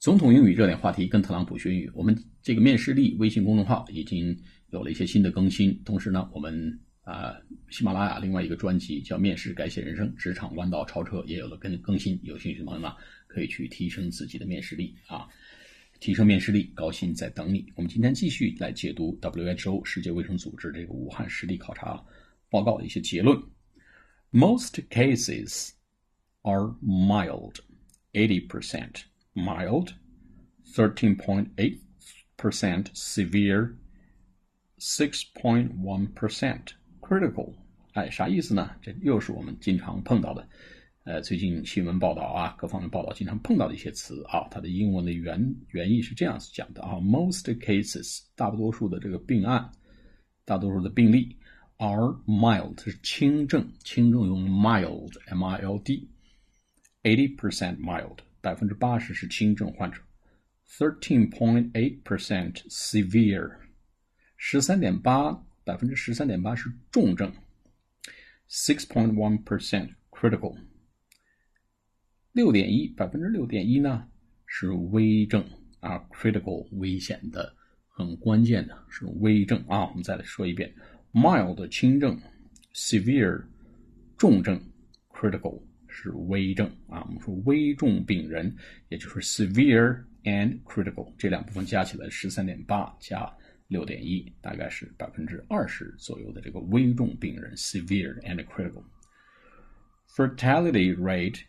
总统英语热点话题，跟特朗普学英语。我们这个面试力微信公众号已经有了一些新的更新，同时呢，我们啊喜马拉雅另外一个专辑叫《面试改写人生：职场弯道超车》也有了更更新。有兴趣的朋友们可以去提升自己的面试力啊，提升面试力，高薪在等你。我们今天继续来解读 WHO 世界卫生组织这个武汉实地考察报告的一些结论。Most cases are mild, eighty percent. mild, 13.8% severe, 6.1% critical。哎，啥意思呢？这又是我们经常碰到的，呃，最近新闻报道啊，各方面报道经常碰到的一些词啊。它的英文的原原意是这样子讲的啊：Most cases，大多数的这个病案，大多数的病例，are mild，是轻症，轻症用 mild，m-i-l-d，eighty percent mild。 百分之八十是轻症患者，thirteen point eight percent severe，十三点八百分之十三点八是重症，six point one percent critical，六点一百分之六点一呢是危症啊，critical 危险的很关键的是危症啊，我们再来说一遍，mild 轻症，severe 重症，critical。是危症啊，我们说危重病人，也就是 severe and critical 这两部分加起来十三点八加六点一，大概是百分之二十左右的这个危重病人 severe and critical。Fertility rate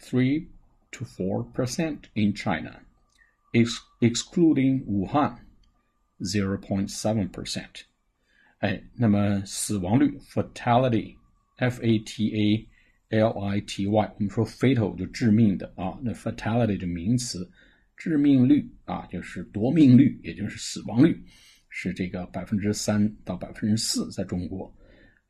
three to four percent in China, ex excluding Wuhan zero point seven percent。哎，那么死亡率 fertility f a t a L I T Y，我们说 fatal 就致命的啊，那 fatality 这名词，致命率啊就是夺命率，也就是死亡率，是这个百分之三到百分之四，在中国。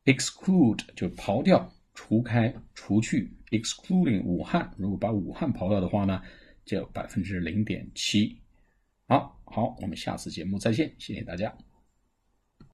exclude 就刨掉、除开、除去，excluding 武汉，如果把武汉刨掉的话呢，就百分之零点七。好好，我们下次节目再见，谢谢大家。